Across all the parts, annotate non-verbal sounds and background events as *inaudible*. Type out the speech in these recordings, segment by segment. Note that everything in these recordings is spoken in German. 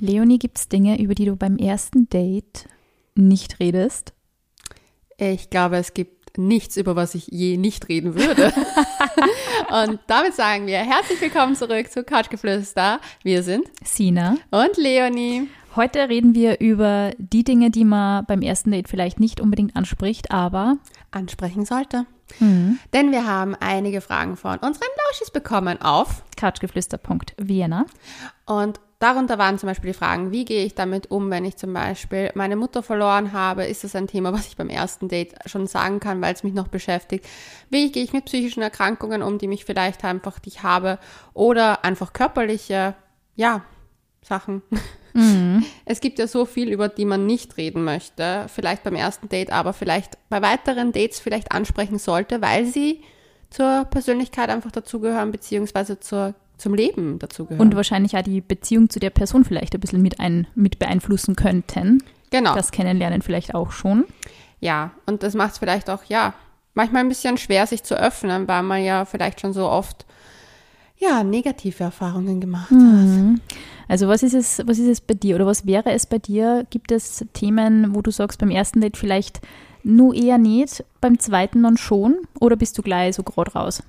Leonie, gibt es Dinge, über die du beim ersten Date nicht redest? Ich glaube, es gibt nichts, über was ich je nicht reden würde. *laughs* und damit sagen wir herzlich willkommen zurück zu Couchgeflüster. Wir sind Sina und Leonie. Heute reden wir über die Dinge, die man beim ersten Date vielleicht nicht unbedingt anspricht, aber ansprechen sollte. Mhm. Denn wir haben einige Fragen von unseren Lauschis bekommen auf couchgeflüster.vienna. Und darunter waren zum Beispiel die Fragen, wie gehe ich damit um, wenn ich zum Beispiel meine Mutter verloren habe? Ist das ein Thema, was ich beim ersten Date schon sagen kann, weil es mich noch beschäftigt? Wie gehe ich mit psychischen Erkrankungen um, die mich vielleicht einfach nicht habe? Oder einfach körperliche, ja, Sachen. Mhm. *laughs* Es gibt ja so viel, über die man nicht reden möchte, vielleicht beim ersten Date, aber vielleicht bei weiteren Dates vielleicht ansprechen sollte, weil sie zur Persönlichkeit einfach dazugehören, beziehungsweise zur, zum Leben dazugehören. Und wahrscheinlich auch die Beziehung zu der Person vielleicht ein bisschen mit, ein, mit beeinflussen könnten. Genau. Das Kennenlernen vielleicht auch schon. Ja, und das macht es vielleicht auch, ja, manchmal ein bisschen schwer, sich zu öffnen, weil man ja vielleicht schon so oft ja, negative Erfahrungen gemacht mhm. hat. Also was ist es, was ist es bei dir oder was wäre es bei dir? Gibt es Themen, wo du sagst, beim ersten Date vielleicht nur eher nicht, beim zweiten dann schon oder bist du gleich so gerade raus?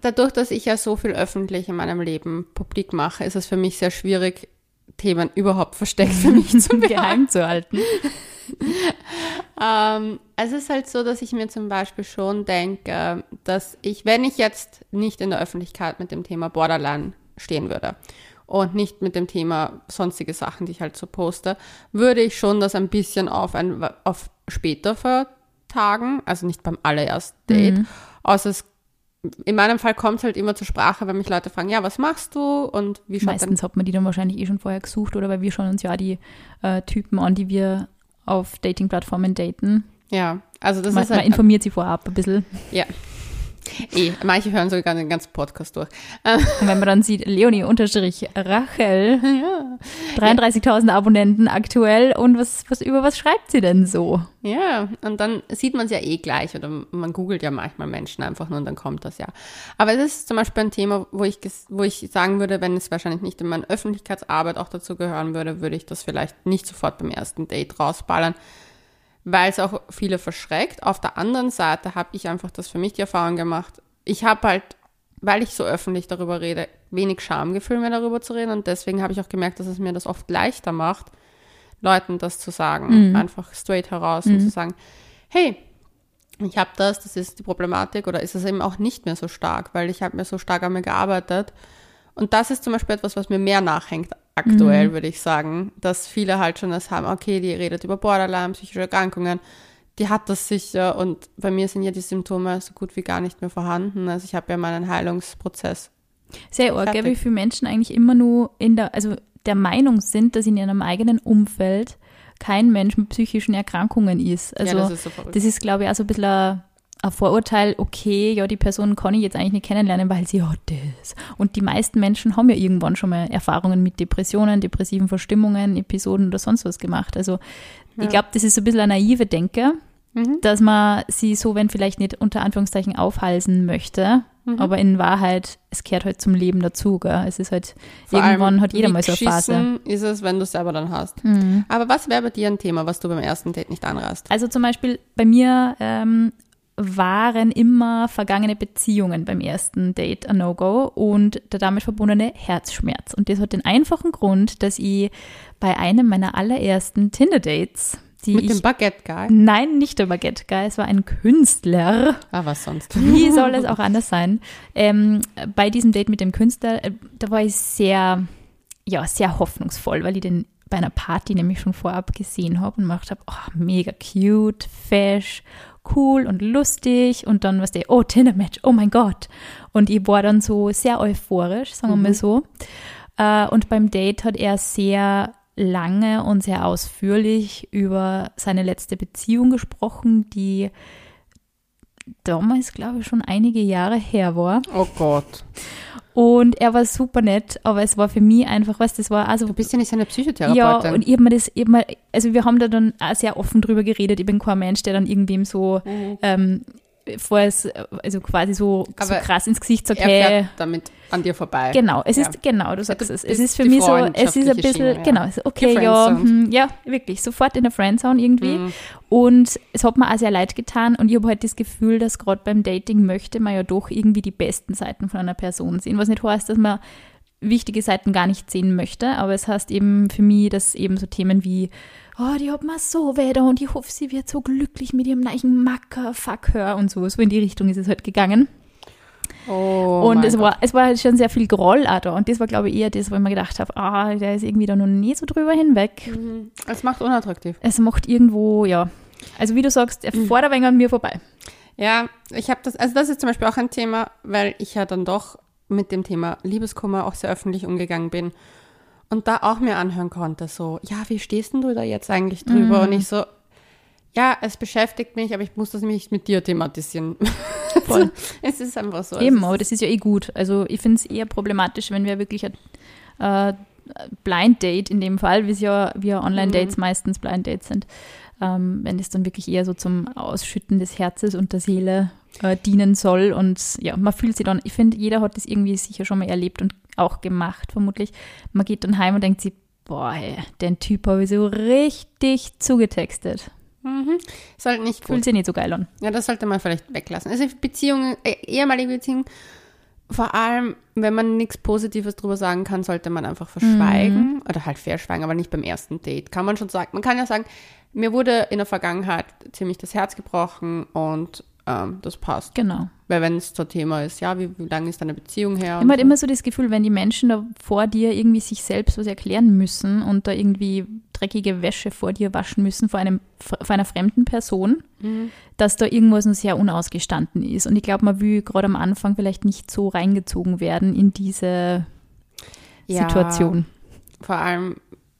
Dadurch, dass ich ja so viel öffentlich in meinem Leben publik mache, ist es für mich sehr schwierig, Themen überhaupt versteckt für mich zu *laughs* geheim zu halten. *laughs* ähm, es ist halt so, dass ich mir zum Beispiel schon denke, dass ich, wenn ich jetzt nicht in der Öffentlichkeit mit dem Thema Borderline stehen würde und nicht mit dem Thema sonstige Sachen, die ich halt so poste, würde ich schon das ein bisschen auf, ein, auf später vertagen, also nicht beim allerersten Date. Mhm. Außer es, in meinem Fall kommt es halt immer zur Sprache, wenn mich Leute fragen, ja, was machst du und wie schaut Meistens hat man die dann wahrscheinlich eh schon vorher gesucht oder weil wir schauen uns ja die äh, Typen an, die wir auf Dating-Plattformen daten. Ja, also das man, ist halt, Man informiert sie vorab ein bisschen. Ja, Eh, manche hören sogar den ganzen Podcast durch. Und *laughs* wenn man dann sieht, Leonie unterstrich Rachel, ja. 33.000 Abonnenten aktuell und was, was, über was schreibt sie denn so? Ja, und dann sieht man es ja eh gleich oder man googelt ja manchmal Menschen einfach nur und dann kommt das ja. Aber es ist zum Beispiel ein Thema, wo ich, wo ich sagen würde, wenn es wahrscheinlich nicht in meiner Öffentlichkeitsarbeit auch dazu gehören würde, würde ich das vielleicht nicht sofort beim ersten Date rausballern weil es auch viele verschreckt. Auf der anderen Seite habe ich einfach das für mich die Erfahrung gemacht. Ich habe halt, weil ich so öffentlich darüber rede, wenig Schamgefühl mehr darüber zu reden und deswegen habe ich auch gemerkt, dass es mir das oft leichter macht, Leuten das zu sagen, mhm. einfach straight heraus mhm. und zu sagen, hey, ich habe das, das ist die Problematik oder ist es eben auch nicht mehr so stark, weil ich habe mir so stark an mir gearbeitet. Und das ist zum Beispiel etwas, was mir mehr nachhängt aktuell, mhm. würde ich sagen, dass viele halt schon das haben, okay, die redet über Borderline, psychische Erkrankungen, die hat das sicher und bei mir sind ja die Symptome so gut wie gar nicht mehr vorhanden. Also ich habe ja meinen Heilungsprozess. Sehr arg, wie viele Menschen eigentlich immer nur in der, also der Meinung sind, dass in ihrem eigenen Umfeld kein Mensch mit psychischen Erkrankungen ist. Also ja, das ist, so das ist glaube ich, auch so ein bisschen ein Vorurteil, okay, ja, die Person kann ich jetzt eigentlich nicht kennenlernen, weil sie hat das. Und die meisten Menschen haben ja irgendwann schon mal Erfahrungen mit Depressionen, depressiven Verstimmungen, Episoden oder sonst was gemacht. Also ja. ich glaube, das ist so ein bisschen eine naive Denke, mhm. dass man sie so, wenn vielleicht nicht unter Anführungszeichen aufhalsen möchte, mhm. aber in Wahrheit, es gehört halt zum Leben dazu. Gell? Es ist halt, Vor irgendwann hat jeder mal so eine Phase. ist es, wenn du es selber dann hast. Mhm. Aber was wäre bei dir ein Thema, was du beim ersten Date nicht anrast? Also zum Beispiel bei mir ähm, waren immer vergangene Beziehungen beim ersten Date ein No-Go und der damit verbundene Herzschmerz. Und das hat den einfachen Grund, dass ich bei einem meiner allerersten Tinder-Dates Mit ich, dem Baguette-Guy? Nein, nicht der Baguette-Guy, es war ein Künstler. Ah, was sonst? Wie soll es auch anders sein? Ähm, bei diesem Date mit dem Künstler, äh, da war ich sehr, ja, sehr hoffnungsvoll, weil ich den bei einer Party nämlich schon vorab gesehen habe und gemacht habe, oh, mega cute, fesch cool und lustig und dann was der, oh, Tinder-Match, oh mein Gott. Und ich war dann so sehr euphorisch, sagen wir mhm. mal so. Äh, und beim Date hat er sehr lange und sehr ausführlich über seine letzte Beziehung gesprochen, die damals, glaube ich, schon einige Jahre her war. Oh Gott. Und er war super nett, aber es war für mich einfach, was das war. Also, du bist ja nicht seine Psychotherapeutin. Ja, und ich habe mir das, ich hab mir, also wir haben da dann auch sehr offen drüber geredet. Ich bin kein Mensch, der dann irgendwem so, mhm. ähm, bevor es also quasi so, so krass ins Gesicht sagt, er fährt damit an dir vorbei. Genau, es ja. ist, genau, du sagst es. Es ist für mich so, es ist ein bisschen, Schiene, ja. genau, okay, ja, hm, ja, wirklich, sofort in der Friendzone irgendwie. Mhm. Und es hat mir auch sehr leid getan und ich habe halt das Gefühl, dass gerade beim Dating möchte man ja doch irgendwie die besten Seiten von einer Person sehen, was nicht heißt, dass man wichtige Seiten gar nicht sehen möchte, aber es heißt eben für mich, dass eben so Themen wie oh, die hat mir so weh und ich hoffe, sie wird so glücklich mit ihrem neuen Macker, fuck her und so. So in die Richtung ist es halt gegangen. Oh und es war, es war halt schon sehr viel Groll auch da. Und das war, glaube ich, eher das, wo ich mir gedacht habe, ah, der ist irgendwie da noch nie so drüber hinweg. Mhm. Es macht unattraktiv. Es macht irgendwo, ja. Also wie du sagst, er mhm. fährt an mir vorbei. Ja, ich habe das, also das ist zum Beispiel auch ein Thema, weil ich ja dann doch mit dem Thema Liebeskummer auch sehr öffentlich umgegangen bin und da auch mir anhören konnte, so, ja, wie stehst denn du da jetzt eigentlich drüber? Mhm. Und ich so, ja, es beschäftigt mich, aber ich muss das nicht mit dir thematisieren. *laughs* Voll. es ist einfach so. Eben, aber das ist ja eh gut. Also ich finde es eher problematisch, wenn wir wirklich ein äh, Blind Date in dem Fall, wie ja wir Online-Dates mhm. meistens Blind Dates sind, ähm, wenn es dann wirklich eher so zum Ausschütten des Herzens und der Seele äh, dienen soll. Und ja, man fühlt sich dann, ich finde, jeder hat das irgendwie sicher schon mal erlebt und auch gemacht, vermutlich. Man geht dann heim und denkt sich, boah, ey, den Typ habe ich so richtig zugetextet. Mhm. Ist halt nicht gut. Fühlt sich nicht so geil an. Ja, das sollte man vielleicht weglassen. Also Beziehungen, äh, ehemalige Beziehungen, vor allem, wenn man nichts Positives drüber sagen kann, sollte man einfach verschweigen mhm. oder halt verschweigen, aber nicht beim ersten Date. Kann man schon sagen. Man kann ja sagen, mir wurde in der Vergangenheit ziemlich das Herz gebrochen und ähm, das passt. Genau. Weil wenn es zur Thema ist, ja, wie, wie lange ist deine Beziehung her? Ich habe so. immer so das Gefühl, wenn die Menschen da vor dir irgendwie sich selbst was erklären müssen und da irgendwie dreckige Wäsche vor dir waschen müssen, vor, einem, vor einer fremden Person, mhm. dass da irgendwas noch sehr unausgestanden ist. Und ich glaube, man will gerade am Anfang vielleicht nicht so reingezogen werden in diese ja, Situation. Vor allem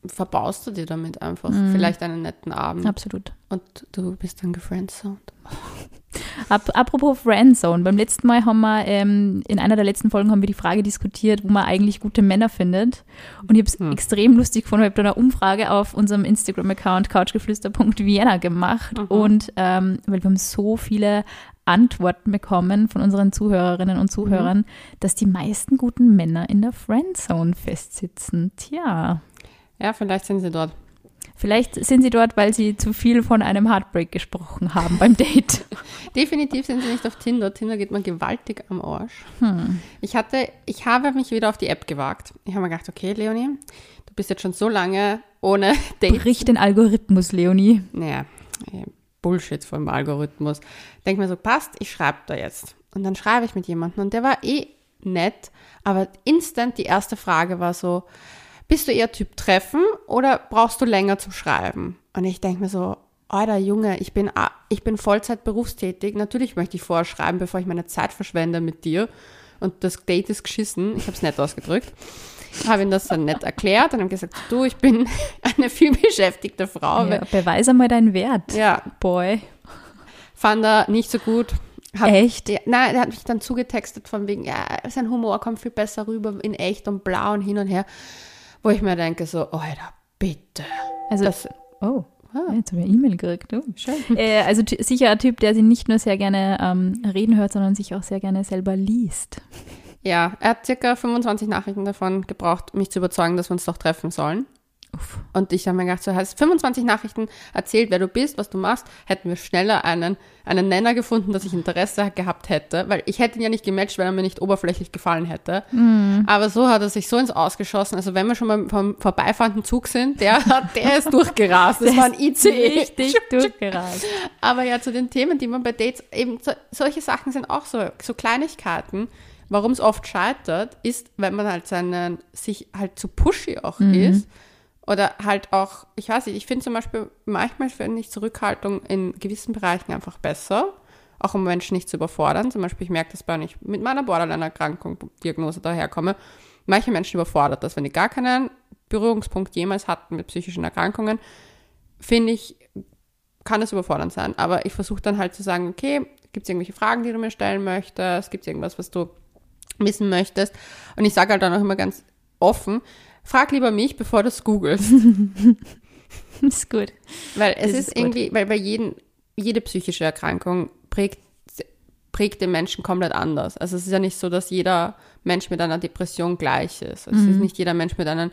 verbaust du dir damit einfach mhm. vielleicht einen netten Abend. Absolut. Und du bist dann gefriendzoned. *laughs* Apropos Friendzone, beim letzten Mal haben wir, ähm, in einer der letzten Folgen haben wir die Frage diskutiert, wo man eigentlich gute Männer findet. Und ich habe es hm. extrem lustig gefunden, ich habe da eine Umfrage auf unserem Instagram-Account couchgeflüster.vienna gemacht. Mhm. Und ähm, weil wir haben so viele Antworten bekommen von unseren Zuhörerinnen und Zuhörern, mhm. dass die meisten guten Männer in der Friendzone festsitzen. Tja. Ja, vielleicht sind sie dort. Vielleicht sind sie dort, weil sie zu viel von einem Heartbreak gesprochen haben beim Date. *laughs* Definitiv sind sie nicht auf Tinder. Tinder geht mir gewaltig am Arsch. Hm. Ich hatte, ich habe mich wieder auf die App gewagt. Ich habe mir gedacht, okay, Leonie, du bist jetzt schon so lange ohne *laughs* Date. Brich den Algorithmus, Leonie. Naja, Bullshit vom Algorithmus. Denk mir so, passt, ich schreibe da jetzt. Und dann schreibe ich mit jemandem und der war eh nett, aber instant die erste Frage war so, bist du eher Typ Treffen oder brauchst du länger zum Schreiben? Und ich denke mir so, Alter Junge, ich bin, ich bin Vollzeit berufstätig. Natürlich möchte ich vorschreiben, bevor ich meine Zeit verschwende mit dir. Und das Date ist geschissen. Ich habe es nett ausgedrückt. Habe ihm das dann nett erklärt und habe gesagt, du, ich bin *laughs* eine vielbeschäftigte Frau. Ja, beweise mal deinen Wert. Ja. Boy. Fand er nicht so gut. Hab, echt? Ja, nein, er hat mich dann zugetextet von wegen, ja, sein Humor kommt viel besser rüber in echt und blau und hin und her wo ich mir denke, so, Alter, bitte. Also, das, oh. Ah, jetzt haben wir E-Mail gekriegt. Oh, schön. *laughs* Äh, also sicher ein Typ, der sich nicht nur sehr gerne ähm, reden hört, sondern sich auch sehr gerne selber liest. Ja, er hat circa 25 Nachrichten davon gebraucht, mich zu überzeugen, dass wir uns doch treffen sollen. Uff. Und ich habe mir gedacht, so hast 25 Nachrichten erzählt, wer du bist, was du machst, hätten wir schneller einen, einen Nenner gefunden, dass ich Interesse gehabt hätte, weil ich hätte ihn ja nicht gematcht, wenn er mir nicht oberflächlich gefallen hätte. Mm. Aber so hat er sich so ins Ausgeschossen. Also wenn wir schon mal vom vorbeifahrenden Zug sind, der *laughs* der ist durchgerast. Das war ein ICE. Richtig durchgerast. Aber ja, zu den Themen, die man bei Dates eben, so, solche Sachen sind auch so, so Kleinigkeiten. Warum es oft scheitert, ist, wenn man halt seinen, sich halt zu pushy auch mm. ist oder halt auch, ich weiß nicht, ich finde zum Beispiel, manchmal finde ich Zurückhaltung in gewissen Bereichen einfach besser, auch um Menschen nicht zu überfordern. Zum Beispiel, ich merke das, wenn ich mit meiner Borderline-Erkrankung, Diagnose daherkomme. Manche Menschen überfordert das, wenn die gar keinen Berührungspunkt jemals hatten mit psychischen Erkrankungen, finde ich, kann es überfordernd sein. Aber ich versuche dann halt zu sagen, okay, gibt es irgendwelche Fragen, die du mir stellen möchtest? Gibt es irgendwas, was du wissen möchtest? Und ich sage halt dann auch immer ganz offen, Frag lieber mich, bevor du es googelst. *laughs* ist gut. Weil es ist, ist irgendwie, weil bei jedem, jede psychische Erkrankung prägt prägt den Menschen komplett anders. Also es ist ja nicht so, dass jeder Mensch mit einer Depression gleich ist. Also mhm. Es ist nicht jeder Mensch mit einem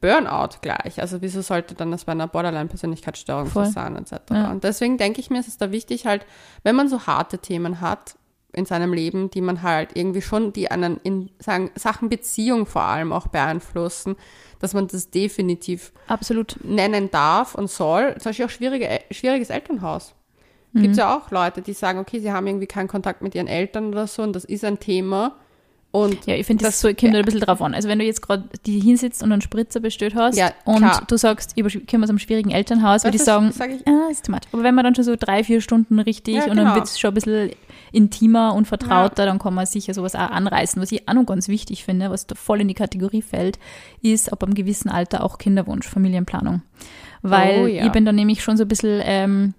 Burnout gleich. Also wieso sollte dann das bei einer Borderline-Persönlichkeitsstörung so sein, etc. Ja. Und deswegen denke ich mir, es ist da wichtig halt, wenn man so harte Themen hat in seinem Leben, die man halt irgendwie schon, die einen in sagen, Sachen Beziehung vor allem auch beeinflussen, dass man das definitiv absolut nennen darf und soll. Zum Beispiel auch schwierige, schwieriges Elternhaus. Mhm. Gibt es ja auch Leute, die sagen, okay, sie haben irgendwie keinen Kontakt mit ihren Eltern oder so und das ist ein Thema und ja, ich finde, das, das so, kommt ein bisschen drauf an. Also wenn du jetzt gerade die hinsitzt und einen Spritzer bestellt hast ja, und du sagst, ich komme aus einem schwierigen Elternhaus, würde ich sagen, sag ich, ah, ist tomatisch. Aber wenn man dann schon so drei, vier Stunden richtig ja, und dann genau. wird es schon ein bisschen intimer und vertrauter, dann kann man sicher sowas auch anreißen. Was ich auch noch ganz wichtig finde, was da voll in die Kategorie fällt, ist ab einem gewissen Alter auch Kinderwunsch, Familienplanung. Weil oh, ich bin da nämlich schon so ein bisschen... Ähm,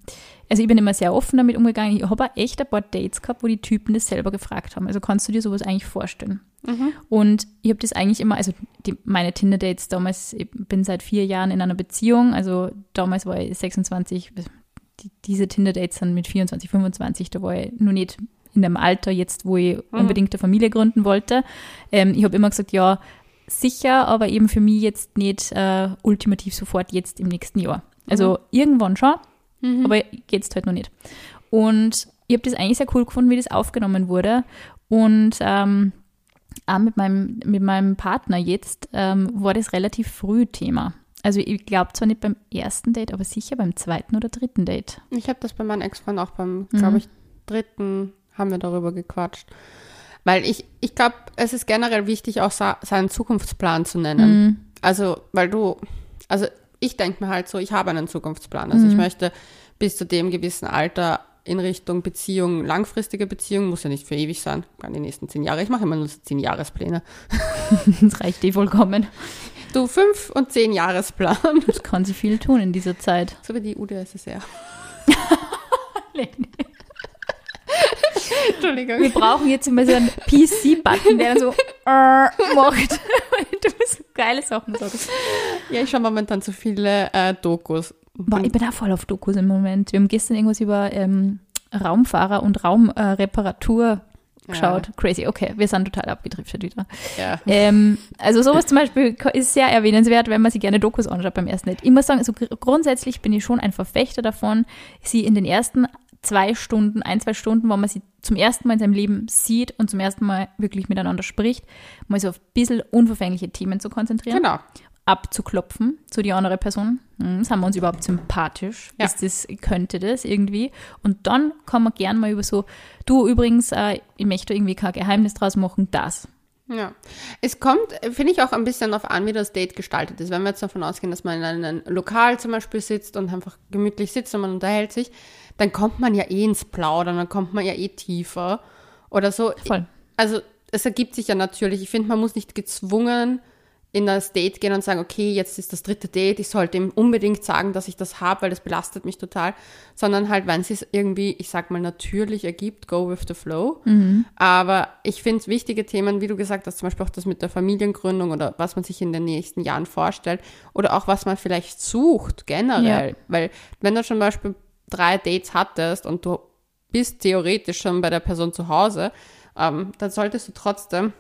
also ich bin immer sehr offen damit umgegangen. Ich habe auch echt ein paar Dates gehabt, wo die Typen das selber gefragt haben. Also kannst du dir sowas eigentlich vorstellen? Mhm. Und ich habe das eigentlich immer, also die, meine Tinder-Dates damals, ich bin seit vier Jahren in einer Beziehung, also damals war ich 26, die, diese Tinder-Dates sind mit 24, 25, da war ich noch nicht in dem Alter jetzt, wo ich mhm. unbedingt eine Familie gründen wollte. Ähm, ich habe immer gesagt, ja, sicher, aber eben für mich jetzt nicht äh, ultimativ sofort jetzt im nächsten Jahr. Also mhm. irgendwann schon, Mhm. Aber jetzt halt noch nicht. Und ich habe das eigentlich sehr cool gefunden, wie das aufgenommen wurde. Und ähm, auch mit meinem, mit meinem Partner jetzt ähm, war das relativ früh Thema. Also ich glaube zwar nicht beim ersten Date, aber sicher beim zweiten oder dritten Date. Ich habe das bei meinem Ex-Freund auch beim, mhm. glaube ich, dritten haben wir darüber gequatscht. Weil ich, ich glaube, es ist generell wichtig, auch seinen Zukunftsplan zu nennen. Mhm. Also, weil du, also ich denke mir halt so, ich habe einen Zukunftsplan. Also mhm. ich möchte bis zu dem gewissen Alter in Richtung Beziehung, langfristige Beziehung, muss ja nicht für ewig sein, kann die nächsten zehn Jahre. Ich mache immer nur so zehn Jahrespläne. *laughs* das reicht eh vollkommen. Du, fünf und zehn Jahresplan. Das kann sie viel tun in dieser Zeit. So wie die UdSSR. nee, nee. Entschuldigung. Wir brauchen jetzt immer so einen PC-Button, der so äh, macht. *laughs* du so geile Sachen sagst. Ja, ich schaue momentan zu viele äh, Dokus. Boah, ich bin auch voll auf Dokus im Moment. Wir haben gestern irgendwas über ähm, Raumfahrer und Raumreparatur äh, geschaut. Ja. Crazy, okay, wir sind total abgedriftet wieder. Ja. Ähm, also sowas zum Beispiel ist sehr erwähnenswert, wenn man sich gerne Dokus anschaut beim ersten Date. Ich muss sagen, also grundsätzlich bin ich schon ein Verfechter davon, sie in den ersten zwei Stunden, ein, zwei Stunden, wo man sie zum ersten Mal in seinem Leben sieht und zum ersten Mal wirklich miteinander spricht, mal so auf ein bisschen unverfängliche Themen zu konzentrieren. Genau. Abzuklopfen zu die andere Person. Hm, sind wir uns überhaupt sympathisch? Ja. Ist das, könnte das irgendwie? Und dann kann man gern mal über so, du übrigens, äh, ich möchte irgendwie kein Geheimnis draus machen, das. Ja, es kommt, finde ich, auch ein bisschen darauf an, wie das Date gestaltet ist. Wenn wir jetzt davon ausgehen, dass man in einem Lokal zum Beispiel sitzt und einfach gemütlich sitzt und man unterhält sich, dann kommt man ja eh ins Plaudern, dann kommt man ja eh tiefer oder so. Voll. Also es ergibt sich ja natürlich. Ich finde, man muss nicht gezwungen in das Date gehen und sagen, okay, jetzt ist das dritte Date, ich sollte ihm unbedingt sagen, dass ich das habe, weil das belastet mich total, sondern halt, wenn es sich irgendwie, ich sag mal, natürlich ergibt, go with the flow. Mhm. Aber ich finde wichtige Themen, wie du gesagt hast, zum Beispiel auch das mit der Familiengründung oder was man sich in den nächsten Jahren vorstellt oder auch was man vielleicht sucht generell, ja. weil wenn du zum Beispiel drei Dates hattest und du bist theoretisch schon bei der Person zu Hause, ähm, dann solltest du trotzdem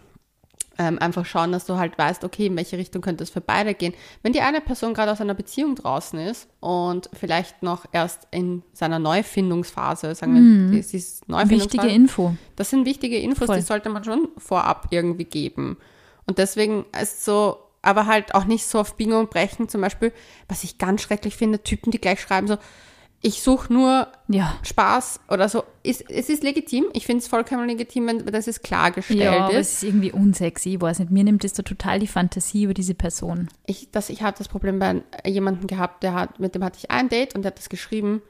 ähm, einfach schauen, dass du halt weißt, okay, in welche Richtung könnte es für beide gehen. Wenn die eine Person gerade aus einer Beziehung draußen ist und vielleicht noch erst in seiner Neufindungsphase, sagen wir, mm. es ist Neufindungsphase. Wichtige Info. Das sind wichtige Infos, Voll. die sollte man schon vorab irgendwie geben. Und deswegen ist so, aber halt auch nicht so auf Biegen und Brechen, zum Beispiel, was ich ganz schrecklich finde, Typen, die gleich schreiben so, ich suche nur ja. Spaß oder so. Ist, es ist legitim. Ich finde es vollkommen legitim, wenn das ist klargestellt ja, ist. es ist irgendwie unsexy. Ich weiß nicht. Mir nimmt das da total die Fantasie über diese Person. Ich, ich habe das Problem bei jemandem gehabt, der hat, mit dem hatte ich ein Date und der hat das geschrieben.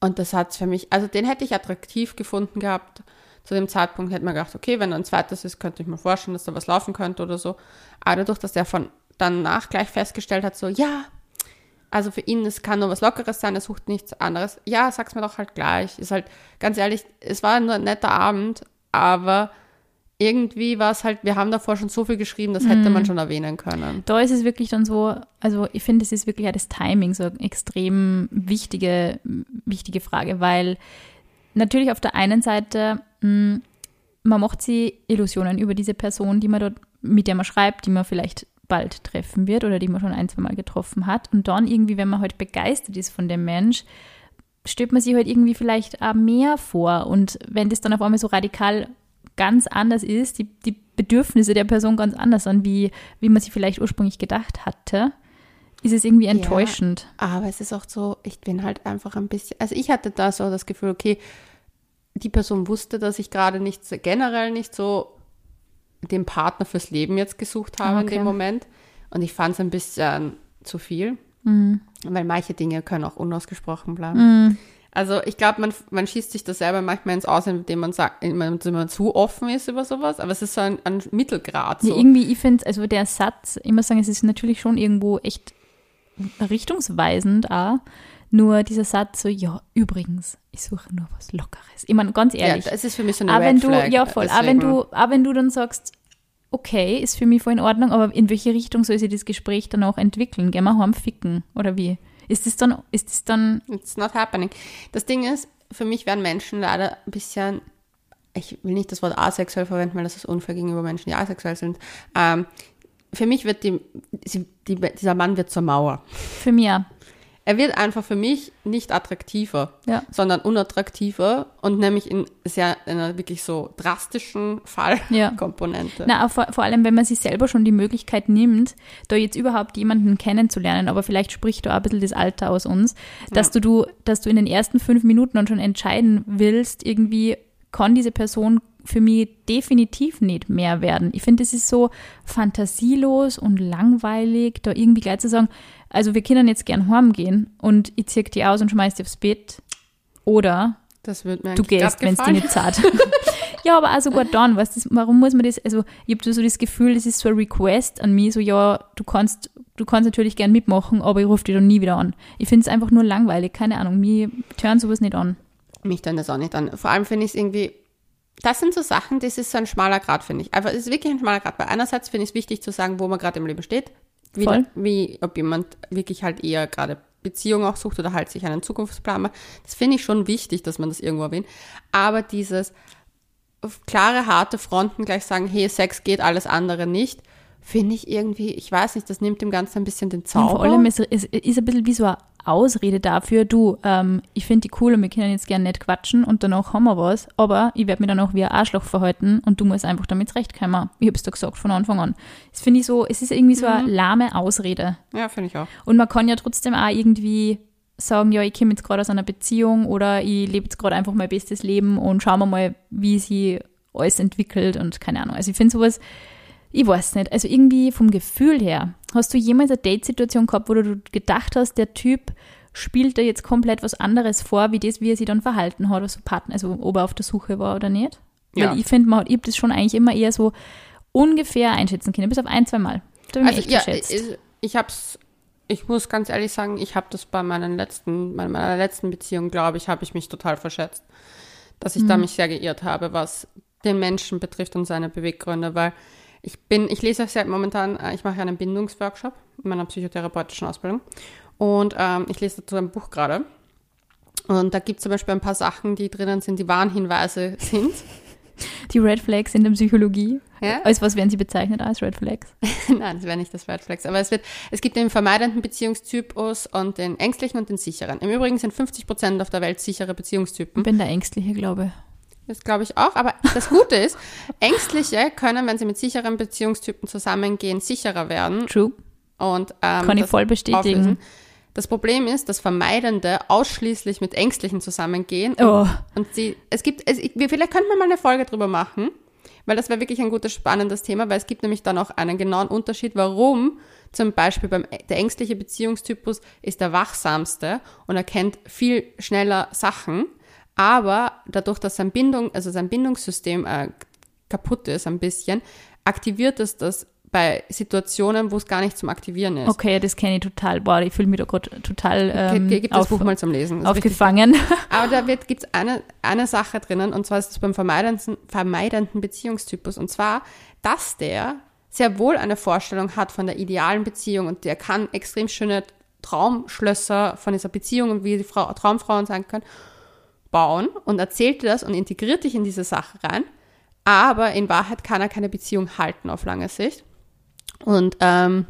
Und das hat es für mich, also den hätte ich attraktiv gefunden gehabt. Zu dem Zeitpunkt hätte man gedacht, okay, wenn er ein zweites ist, könnte ich mir vorstellen, dass da was laufen könnte oder so. Aber dadurch, dass der von danach gleich festgestellt hat, so, ja, also für ihn, es kann nur was Lockeres sein, er sucht nichts anderes. Ja, sag's mir doch halt gleich. Ist halt, ganz ehrlich, es war nur ein netter Abend, aber irgendwie war es halt, wir haben davor schon so viel geschrieben, das hätte man mhm. schon erwähnen können. Da ist es wirklich dann so, also ich finde, es ist wirklich ja das Timing so eine extrem wichtige, wichtige Frage, weil natürlich auf der einen Seite, mh, hm, man macht sich Illusionen über diese Person, die man dort, mit der man schreibt, die man vielleicht bald treffen wird oder die man schon ein, zwei Mal getroffen hat. Und dann irgendwie, wenn man halt begeistert ist von dem Mensch, stellt man sich halt irgendwie vielleicht auch mehr vor. Und wenn das dann auf einmal so radikal ganz anders ist, die, die Bedürfnisse der Person ganz anders sind, wie, wie man sie vielleicht ursprünglich gedacht hatte, ist es irgendwie enttäuschend. Ja, aber es ist auch so, ich bin halt einfach ein bisschen, also ich hatte da so das Gefühl, okay, die Person wusste, dass ich gerade nicht generell nicht so den Partner fürs Leben jetzt gesucht habe okay. in dem Moment. Und ich fand es ein bisschen zu viel, mhm. weil manche Dinge können auch unausgesprochen bleiben. Mhm. Also ich glaube, man, man schießt sich das selber manchmal ins Aus, indem man sagt, indem man zu offen ist über sowas, aber es ist so ein, ein Mittelgrad. So. Ja, irgendwie, ich finde, also der Satz, ich muss sagen, es ist natürlich schon irgendwo echt richtungsweisend auch, nur dieser Satz so, ja, übrigens, ich suche nur was Lockeres. Ich meine, ganz ehrlich. Ja, das ist für mich so eine auch wenn du, Ja, voll. Auch wenn, du, auch wenn du dann sagst, okay, ist für mich voll in Ordnung, aber in welche Richtung soll sich das Gespräch dann auch entwickeln? Gehen wir heim ficken oder wie? Ist das dann, ist das dann. It's not happening. Das Ding ist, für mich werden Menschen leider ein bisschen, ich will nicht das Wort asexuell verwenden, weil das ist unfair gegenüber Menschen, die asexuell sind. Ähm, für mich wird die, die, dieser Mann wird zur Mauer. Für mich er wird einfach für mich nicht attraktiver, ja. sondern unattraktiver und nämlich in sehr einer wirklich so drastischen Fallkomponente. Ja. Na, vor, vor allem, wenn man sich selber schon die Möglichkeit nimmt, da jetzt überhaupt jemanden kennenzulernen, aber vielleicht spricht da auch ein bisschen das Alter aus uns, dass ja. du, dass du in den ersten fünf Minuten dann schon entscheiden willst, irgendwie kann diese Person für mich definitiv nicht mehr werden. Ich finde, es ist so fantasielos und langweilig, da irgendwie gleich zu sagen, also wir können jetzt gern heimgehen und ich zieh die aus und schmeiß die aufs Bett. Oder du gehst, wenn es dir nicht zart. *laughs* ja, aber auch sogar dann, weißt du, warum muss man das, also ich habe so das Gefühl, das ist so ein Request an mich, so ja, du kannst, du kannst natürlich gern mitmachen, aber ich rufe dich dann nie wieder an. Ich finde es einfach nur langweilig, keine Ahnung, mir tören sowas nicht an. Mich dann das auch nicht an. Vor allem finde ich es irgendwie, das sind so Sachen, das ist so ein schmaler Grad, finde ich. Einfach, es ist wirklich ein schmaler Grad, weil einerseits finde ich es wichtig zu sagen, wo man gerade im Leben steht, wie, Voll. wie ob jemand wirklich halt eher gerade Beziehung auch sucht oder halt sich einen Zukunftsplan macht. Das finde ich schon wichtig, dass man das irgendwo erwähnt. Aber dieses klare, harte Fronten gleich sagen, hey, Sex geht, alles andere nicht, finde ich irgendwie, ich weiß nicht, das nimmt dem Ganzen ein bisschen den Zauber. Und vor allem, ist, es ist ein bisschen wie so eine Ausrede dafür, du, ähm, ich finde die cool und wir können jetzt gerne nicht quatschen und danach haben wir was, aber ich werde mir dann auch wie ein Arschloch verhalten und du musst einfach damit zurechtkommen. Ich habe es da gesagt von Anfang an. Das finde ich so, es ist irgendwie so mhm. eine lahme Ausrede. Ja, finde ich auch. Und man kann ja trotzdem auch irgendwie sagen, ja, ich komme jetzt gerade aus einer Beziehung oder ich lebe jetzt gerade einfach mein bestes Leben und schauen wir mal, wie sie alles entwickelt und keine Ahnung. Also ich finde sowas, ich weiß nicht, also irgendwie vom Gefühl her, hast du jemals eine Date-Situation gehabt, wo du gedacht hast, der Typ spielt da jetzt komplett was anderes vor, wie das, wie er sich dann verhalten hat, was so Partner, also ob er auf der Suche war oder nicht? Ja. Weil ich finde, man hat, ich habe das schon eigentlich immer eher so ungefähr einschätzen können, bis auf ein, zwei Mal. Da also, ja, geschätzt. ich, ich hab's, ich muss ganz ehrlich sagen, ich habe das bei meinen letzten, bei meiner letzten Beziehung, glaube ich, habe ich mich total verschätzt. Dass ich mhm. da mich sehr geirrt habe, was den Menschen betrifft und seine Beweggründe, weil ich bin, ich lese ja momentan, äh, ich mache einen Bindungsworkshop in meiner psychotherapeutischen Ausbildung und ähm, ich lese dazu ein Buch gerade. Und da gibt es zum Beispiel ein paar Sachen, die drinnen sind, die Warnhinweise *laughs* sind. Die Red Flags in der Psychologie. Ja? Als was werden sie bezeichnet als Red Flags? *laughs* Nein, das wäre nicht das Red Flags. Aber es wird, es gibt den vermeidenden Beziehungstypus und den ängstlichen und den sicheren. Im Übrigen sind 50 Prozent auf der Welt sichere Beziehungstypen. Ich bin der ängstliche, glaube ich. Das glaube ich auch. Aber das Gute ist, *laughs* Ängstliche können, wenn sie mit sicheren Beziehungstypen zusammengehen, sicherer werden. True. Und, ähm, Kann ich voll bestätigen. Auflösen. Das Problem ist, dass Vermeidende ausschließlich mit Ängstlichen zusammengehen. Oh. Und sie, es gibt, es, vielleicht könnten wir mal eine Folge drüber machen, weil das wäre wirklich ein gutes, spannendes Thema, weil es gibt nämlich dann auch einen genauen Unterschied, warum zum Beispiel beim, der ängstliche Beziehungstypus ist der wachsamste und erkennt viel schneller Sachen aber dadurch, dass sein Bindung, also sein Bindungssystem äh, kaputt ist ein bisschen, aktiviert es das bei Situationen, wo es gar nicht zum Aktivieren ist. Okay, das kenne ich total. Boah, ich fühle mich da gerade total ähm, Ge Gib das Buch mal zum Lesen. Aufgefangen. *laughs* Aber da gibt es eine, eine Sache drinnen, und zwar ist es beim vermeidenden, vermeidenden Beziehungstypus. Und zwar, dass der sehr wohl eine Vorstellung hat von der idealen Beziehung und der kann extrem schöne Traumschlösser von dieser Beziehung und wie die Frau, Traumfrauen sein können bauen und erzählt dir das und integriert dich in diese Sache rein. Aber in Wahrheit kann er keine Beziehung halten auf lange Sicht. Und ähm,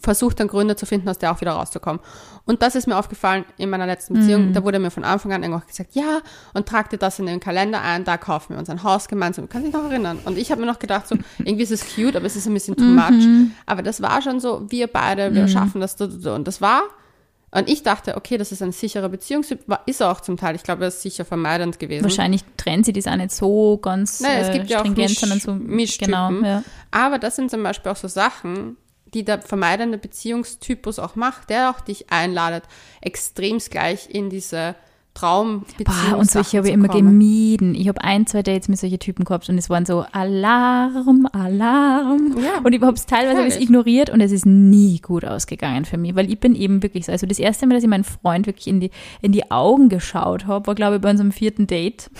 versucht dann Gründe zu finden, aus der auch wieder rauszukommen. Und das ist mir aufgefallen in meiner letzten Beziehung. Mhm. Da wurde mir von Anfang an irgendwann gesagt, ja, und trag dir das in den Kalender ein, da kaufen wir uns ein Haus gemeinsam. Kannst dich noch erinnern? Und ich habe mir noch gedacht, so, irgendwie ist es cute, aber es ist ein bisschen too much. Mhm. Aber das war schon so, wir beide, wir mhm. schaffen das. Und das war, und ich dachte, okay, das ist ein sicherer Beziehungstyp, ist auch zum Teil. Ich glaube, das ist sicher vermeidend gewesen. Wahrscheinlich trennt sie das auch nicht so ganz naja, es gibt äh, ja auch Misch, sondern so Mischtypen. Genau, ja. Aber das sind zum Beispiel auch so Sachen, die der vermeidende Beziehungstypus auch macht, der auch dich einladet, extremst gleich in diese Traumbeziehung. Und solche habe ich immer gemieden. Ich habe ein, zwei Dates mit solchen Typen gehabt und es waren so Alarm, Alarm. Ja, und ich habe es teilweise alles ignoriert und es ist nie gut ausgegangen für mich, weil ich bin eben wirklich so. Also das erste Mal, dass ich meinen Freund wirklich in die, in die Augen geschaut habe, war glaube ich bei unserem vierten Date.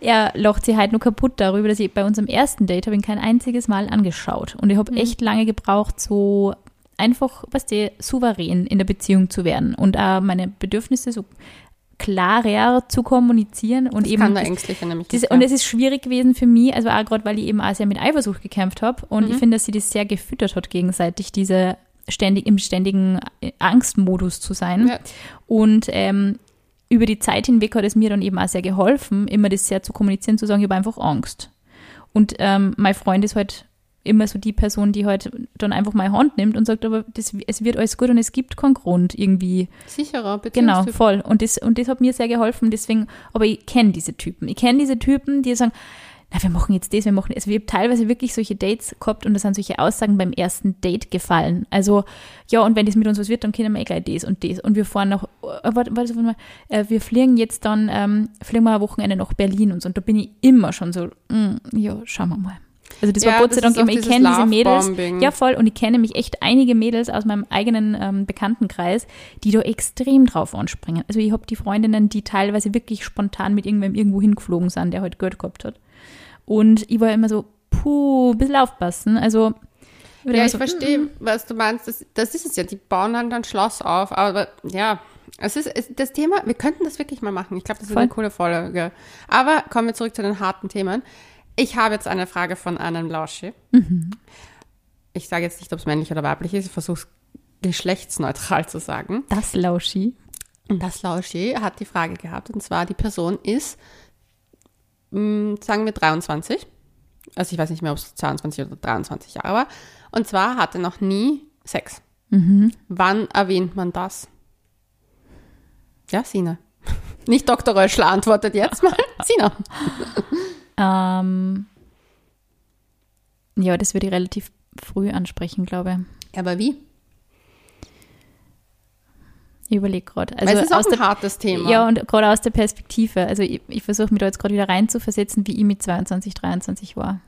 Er locht sie halt nur kaputt darüber, dass ich bei unserem ersten Date habe ihn kein einziges Mal angeschaut. Und ich habe mhm. echt lange gebraucht, so einfach, was die souverän in der Beziehung zu werden und auch meine Bedürfnisse so klarer zu kommunizieren und das eben kann der Ängstliche nämlich das, und es ist schwierig gewesen für mich, also auch gerade weil ich eben auch sehr mit Eifersucht gekämpft habe und mhm. ich finde, dass sie das sehr gefüttert hat gegenseitig diese ständig im ständigen Angstmodus zu sein ja. und ähm, über die Zeit hinweg hat es mir dann eben auch sehr geholfen, immer das sehr zu kommunizieren, zu sagen, ich habe einfach Angst. Und ähm, mein Freund ist halt immer so die Person, die halt dann einfach meine Hand nimmt und sagt, aber das, es wird alles gut und es gibt keinen Grund irgendwie. Sicherer, Genau, voll. Und das, und das hat mir sehr geholfen, deswegen, aber ich kenne diese Typen. Ich kenne diese Typen, die sagen, na, wir machen jetzt das, wir machen das. Also ich habe teilweise wirklich solche Dates gehabt und da sind solche Aussagen beim ersten Date gefallen. Also, ja, und wenn das mit uns was wird, dann können wir eh gleich das und das. Und wir fahren noch, äh, warte, warte, warte äh, wir fliegen jetzt dann, ähm, fliegen wir ein Wochenende nach Berlin und so. Und da bin ich immer schon so, mm, ja, schauen wir mal. Also das war Gott sei Dank immer, ich kenne diese Mädels. Ja, voll. Und ich kenne mich echt einige Mädels aus meinem eigenen ähm, Bekanntenkreis, die da extrem drauf anspringen. Also ich habe die Freundinnen, die teilweise wirklich spontan mit irgendwem irgendwo hingeflogen sind, der heute halt Geld gehabt hat. Und ich war immer so, puh, ein bisschen aufpassen. Also ja, ich so, verstehe, mm, was du meinst. Das, das ist es ja. Die bauen dann ein Schloss auf. Aber ja, es ist es, das Thema, wir könnten das wirklich mal machen. Ich glaube, das ist eine coole Folge. Aber kommen wir zurück zu den harten Themen. Ich habe jetzt eine Frage von einem Lauschi. Mhm. Ich sage jetzt nicht, ob es männlich oder weiblich ist. Ich versuche es geschlechtsneutral zu sagen. Das Lauschi. Das Lauschi hat die Frage gehabt. Und zwar, die Person ist mh, mm, sagen wir 23. Also ich weiß nicht mehr, ob es 22 oder 23 Jahre war. Und zwar hatte noch nie Sex. Mhm. Wann erwähnt man das? Ja, Sina. *laughs* Nicht Dr. Röschler antwortet jetzt mal. *laughs* Sina. Ähm, ja, das würde ich relativ früh ansprechen, glaube ich. Aber wie? Ich überlege gerade. Also es ist auch ein hartes Thema. Ja, und gerade aus der Perspektive. Also ich, ich versuche mich da jetzt gerade wieder reinzuversetzen, wie ich mit 22, 23 war.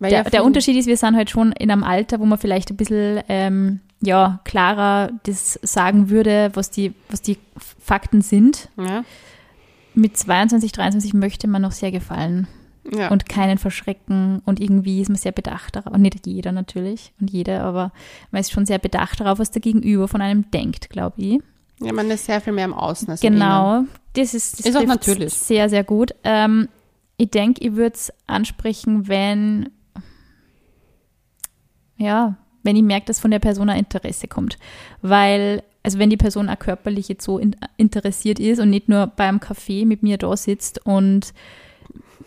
Weil der, ja der Unterschied ist, wir sind halt schon in einem Alter, wo man vielleicht ein bisschen ähm, ja, klarer das sagen würde, was die, was die Fakten sind. Ja. Mit 22, 23 möchte man noch sehr gefallen. Ja. Und keinen verschrecken. Und irgendwie ist man sehr bedacht darauf. Und nicht jeder natürlich und jeder, aber man ist schon sehr bedacht darauf, was der Gegenüber von einem denkt, glaube ich. Ja, man ist sehr viel mehr im Außen als Genau, das ist, das ist auch natürlich. sehr, sehr gut. Ähm, ich denke, ich würde es ansprechen, wenn, ja, wenn ich merke, dass von der Person ein Interesse kommt. Weil, also wenn die Person auch körperlich jetzt so in, interessiert ist und nicht nur beim Kaffee mit mir da sitzt und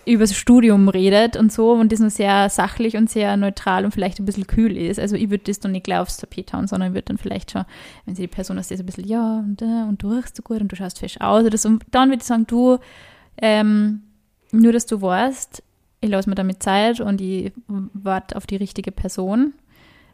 über das Studium redet und so und das nur sehr sachlich und sehr neutral und vielleicht ein bisschen kühl ist. Also ich würde das dann nicht gleich aufs Tapet hauen, sondern ich würde dann vielleicht schon, wenn sie die Person aus so ein bisschen, ja, und, äh, und du riechst so gut und du schaust fesch aus oder so, dann würde ich sagen, du, ähm, nur dass du weißt, ich lasse mir damit Zeit und ich warte auf die richtige Person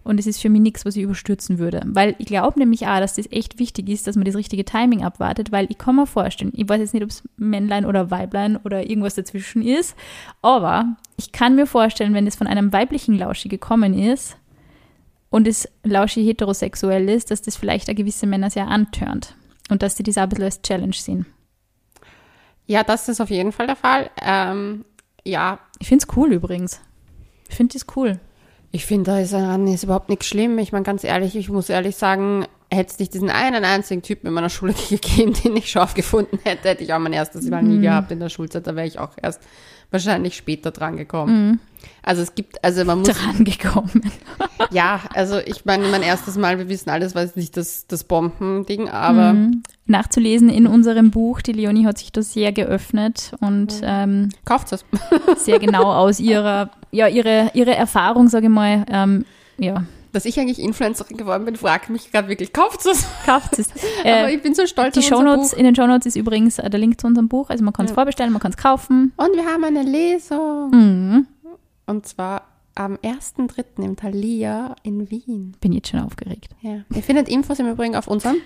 und es ist für mich nichts, was ich überstürzen würde. Weil ich glaube nämlich auch, dass das echt wichtig ist, dass man das richtige Timing abwartet, weil ich kann mir vorstellen, ich weiß jetzt nicht, ob es Männlein oder Weiblein oder irgendwas dazwischen ist, aber ich kann mir vorstellen, wenn es von einem weiblichen Lauschi gekommen ist und es Lauschi heterosexuell ist, dass das vielleicht gewisse Männer sehr antörnt und dass die das auch ein bisschen als Challenge sehen. Ja, das ist auf jeden Fall der Fall. Ähm, ja. Ich finde es cool übrigens. Ich finde es cool. Ich finde, da ist, ist überhaupt nichts schlimm. Ich meine, ganz ehrlich, ich muss ehrlich sagen, hätte es nicht diesen einen einzigen Typen in meiner *laughs* Schule gegeben, den ich scharf gefunden hätte, hätte ich auch mein erstes Mal nie mhm. gehabt in der Schulzeit. Da wäre ich auch erst wahrscheinlich später dran gekommen. Mhm. Also es gibt, also man muss. Dran gekommen. *laughs* ja, also ich meine, mein erstes Mal, wir wissen alles, jetzt nicht das, das Bombending, aber. Mhm. Nachzulesen in unserem Buch, die Leonie hat sich da sehr geöffnet und ähm, kauft es. sehr genau *laughs* aus ihrer, ja, ihre, ihre Erfahrung, sage ich mal, ähm, ja, dass ich eigentlich Influencerin geworden bin, fragt mich gerade wirklich, kauft es? Kauft es. *laughs* Aber äh, ich bin so stolz die auf Shownotes, In den Shownotes ist übrigens äh, der Link zu unserem Buch, also man kann es ja. vorbestellen, man kann es kaufen. Und wir haben eine Lesung. Mhm. Und zwar am 1.3. im Thalia in Wien. Bin jetzt schon aufgeregt. Ja. Ihr findet Infos im Übrigen auf unserem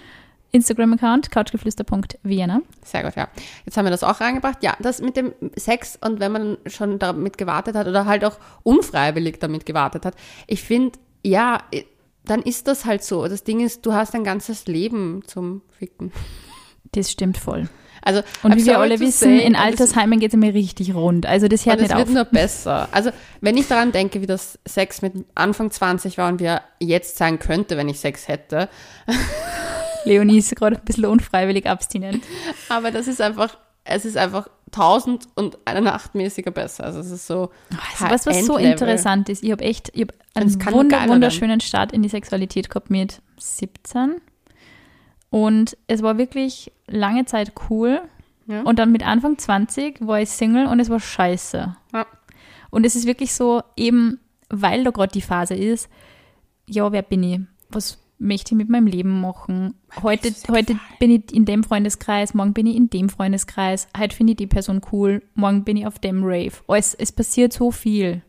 Instagram-Account, couchgeflüster.vienna. Sehr gut, ja. Jetzt haben wir das auch reingebracht. Ja, das mit dem Sex und wenn man schon damit gewartet hat oder halt auch unfreiwillig damit gewartet hat. Ich finde, ja, dann ist das halt so. Das Ding ist, du hast ein ganzes Leben zum Ficken. Das stimmt voll. Also, und wie wir alle wissen, say, in Altersheimen geht es mir richtig rund. Also das hört nicht auf. Es wird nur besser. Also wenn ich daran denke, wie das Sex mit Anfang 20 war und wie er jetzt sein könnte, wenn ich Sex hätte. Leonie ist gerade ein bisschen unfreiwillig abstinent. Aber das ist einfach, es ist einfach tausend und eine Nacht mäßiger besser. Also es ist so. Also was, was so interessant ist, ich habe echt, ich habe einen wunder, wunderschönen Start in die Sexualität gehabt mit 17. Und es war wirklich lange Zeit cool. Ja. Und dann mit Anfang 20 war ich Single und es war scheiße. Ja. Und es ist wirklich so, eben weil da gerade die Phase ist, ja, wer bin ich? Was möchte ich mit meinem Leben machen? Heute, heute bin ich in dem Freundeskreis, morgen bin ich in dem Freundeskreis, heute finde ich die Person cool, morgen bin ich auf dem Rave. Es, es passiert so viel.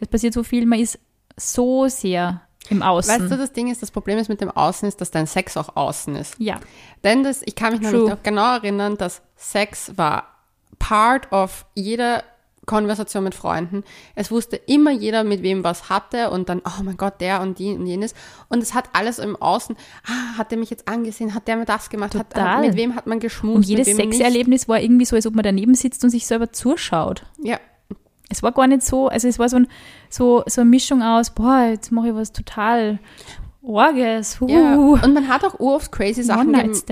Es passiert so viel, man ist so sehr im Außen. Weißt du, das Ding ist, das Problem ist mit dem Außen ist, dass dein Sex auch außen ist. Ja. Denn das, ich kann mich noch nicht genau erinnern, dass Sex war part of jeder Konversation mit Freunden. Es wusste immer jeder, mit wem was hatte und dann, oh mein Gott, der und die und jenes. Und es hat alles im Außen, ah, hat der mich jetzt angesehen, hat der mir das gemacht, hat, hat, mit wem hat man geschmust. Und jedes Sexerlebnis war irgendwie so, als ob man daneben sitzt und sich selber zuschaut. Ja, es war gar nicht so, also es war so, ein, so, so eine Mischung aus, boah, jetzt mache ich was total Orges. Uh. Ja, und man hat auch oft crazy Sachen gemacht.